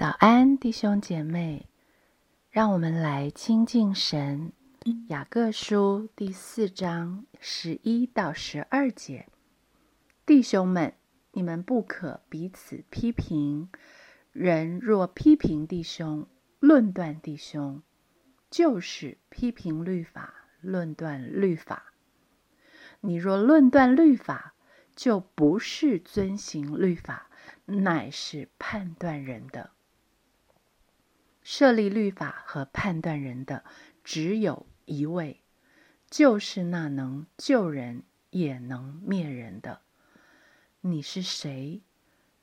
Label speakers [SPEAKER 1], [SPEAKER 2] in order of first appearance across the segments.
[SPEAKER 1] 早安，弟兄姐妹，让我们来亲近神。雅各书第四章十一到十二节，弟兄们，你们不可彼此批评。人若批评弟兄，论断弟兄，就是批评律法，论断律法。你若论断律法，就不是遵行律法，乃是判断人的。设立律法和判断人的只有一位，就是那能救人也能灭人的。你是谁，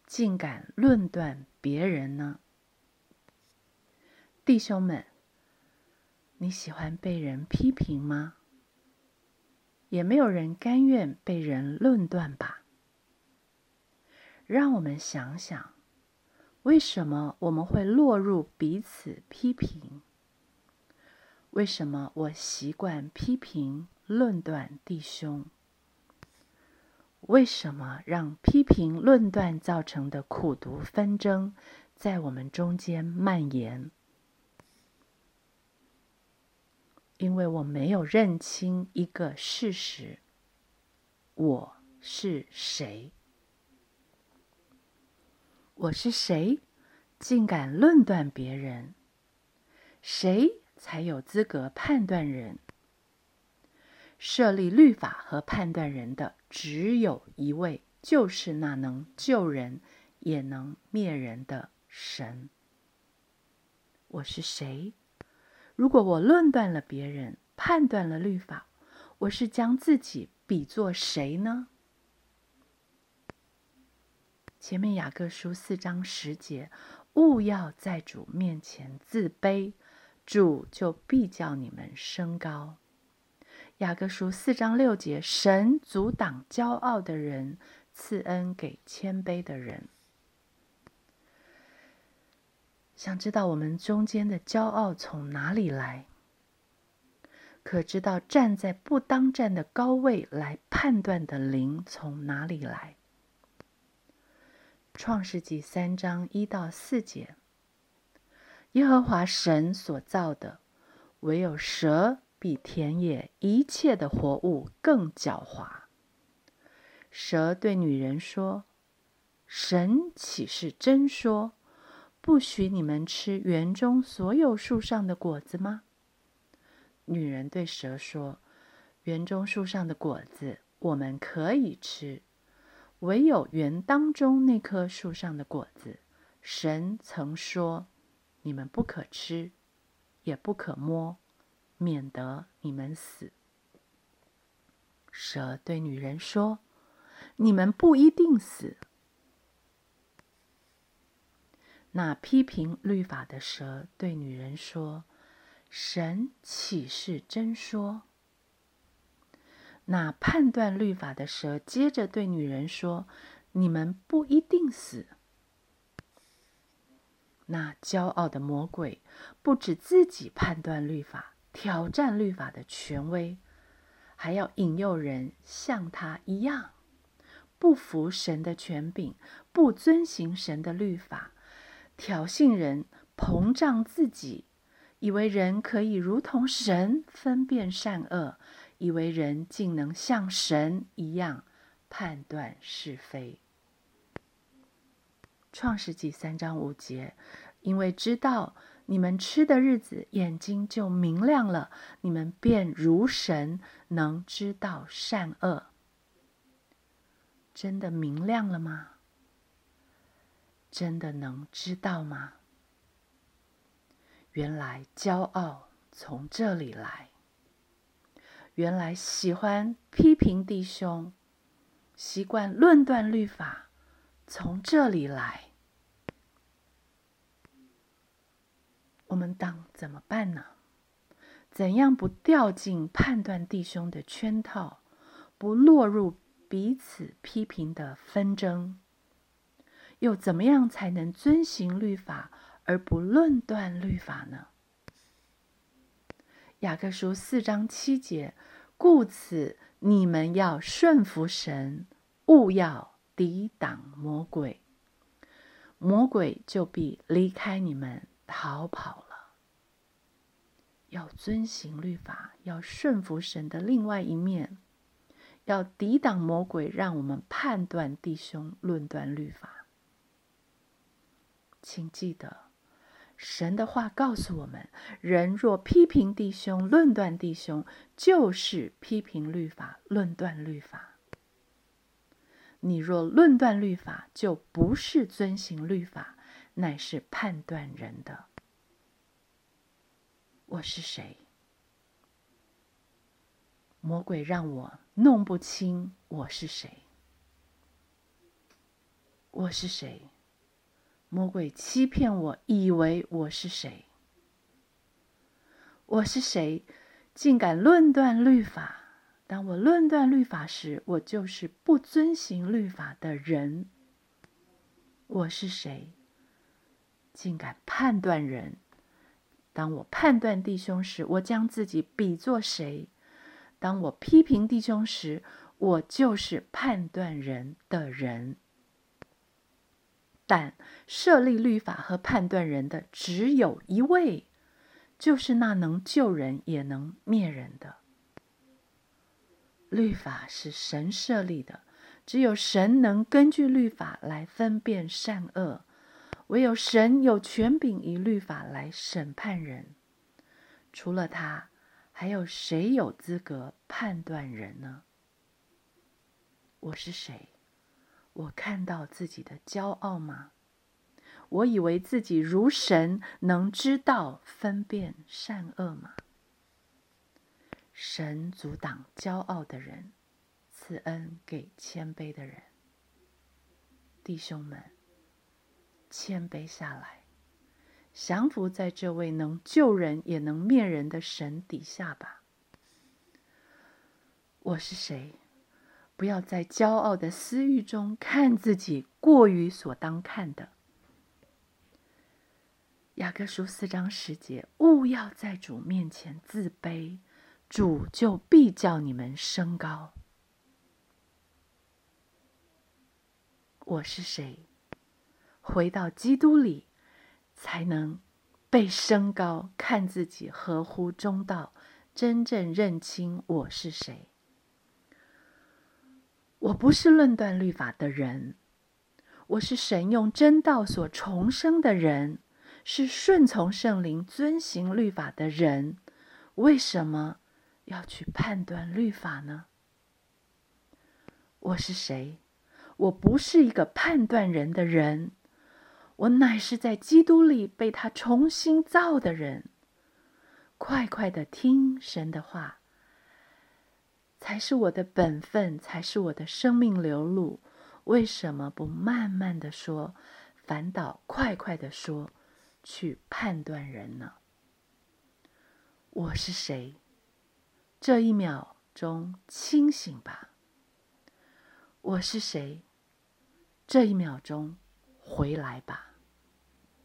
[SPEAKER 1] 竟敢论断别人呢？弟兄们，你喜欢被人批评吗？也没有人甘愿被人论断吧？让我们想想。为什么我们会落入彼此批评？为什么我习惯批评、论断弟兄？为什么让批评、论断造成的苦毒纷争在我们中间蔓延？因为我没有认清一个事实：我是谁。我是谁，竟敢论断别人？谁才有资格判断人？设立律法和判断人的只有一位，就是那能救人也能灭人的神。我是谁？如果我论断了别人，判断了律法，我是将自己比作谁呢？前面雅各书四章十节，勿要在主面前自卑，主就必叫你们升高。雅各书四章六节，神阻挡骄傲的人，赐恩给谦卑的人。想知道我们中间的骄傲从哪里来？可知道站在不当站的高位来判断的灵从哪里来？创世纪三章一到四节，耶和华神所造的，唯有蛇比田野一切的活物更狡猾。蛇对女人说：“神岂是真说，不许你们吃园中所有树上的果子吗？”女人对蛇说：“园中树上的果子，我们可以吃。”唯有园当中那棵树上的果子，神曾说：“你们不可吃，也不可摸，免得你们死。”蛇对女人说：“你们不一定死。”那批评律法的蛇对女人说：“神岂是真说？”那判断律法的蛇接着对女人说：“你们不一定死。”那骄傲的魔鬼不止自己判断律法、挑战律法的权威，还要引诱人像他一样不服神的权柄，不遵行神的律法，挑衅人，膨胀自己，以为人可以如同神分辨善恶。以为人竟能像神一样判断是非。创世纪三章五节，因为知道你们吃的日子，眼睛就明亮了，你们便如神，能知道善恶。真的明亮了吗？真的能知道吗？原来骄傲从这里来。原来喜欢批评弟兄，习惯论断律法，从这里来。我们当怎么办呢？怎样不掉进判断弟兄的圈套，不落入彼此批评的纷争？又怎么样才能遵行律法而不论断律法呢？雅各书四章七节，故此你们要顺服神，勿要抵挡魔鬼。魔鬼就必离开你们逃跑了。要遵行律法，要顺服神的另外一面，要抵挡魔鬼，让我们判断弟兄、论断律法。请记得，神的话告诉我们：人若批评弟兄、论断弟兄，就是批评律法、论断律法。你若论断律法，就不是遵行律法，乃是判断人的。我是谁？魔鬼让我弄不清我是谁。我是谁？魔鬼欺骗我，以为我是谁？我是谁？竟敢论断律法？当我论断律法时，我就是不遵行律法的人。我是谁？竟敢判断人？当我判断弟兄时，我将自己比作谁？当我批评弟兄时，我就是判断人的人。但设立律法和判断人的只有一位，就是那能救人也能灭人的。律法是神设立的，只有神能根据律法来分辨善恶，唯有神有权柄以律法来审判人。除了他，还有谁有资格判断人呢？我是谁？我看到自己的骄傲吗？我以为自己如神，能知道分辨善恶吗？神阻挡骄傲的人，赐恩给谦卑的人。弟兄们，谦卑下来，降服在这位能救人也能灭人的神底下吧。我是谁？不要在骄傲的私欲中看自己过于所当看的。雅各书四章十节：勿要在主面前自卑。主就必叫你们升高。我是谁？回到基督里，才能被升高，看自己合乎中道，真正认清我是谁。我不是论断律法的人，我是神用真道所重生的人，是顺从圣灵、遵行律法的人。为什么？要去判断律法呢？我是谁？我不是一个判断人的人，我乃是在基督里被他重新造的人。快快的听神的话，才是我的本分，才是我的生命流露。为什么不慢慢的说，反倒快快的说，去判断人呢？我是谁？这一秒钟清醒吧！我是谁？这一秒钟回来吧！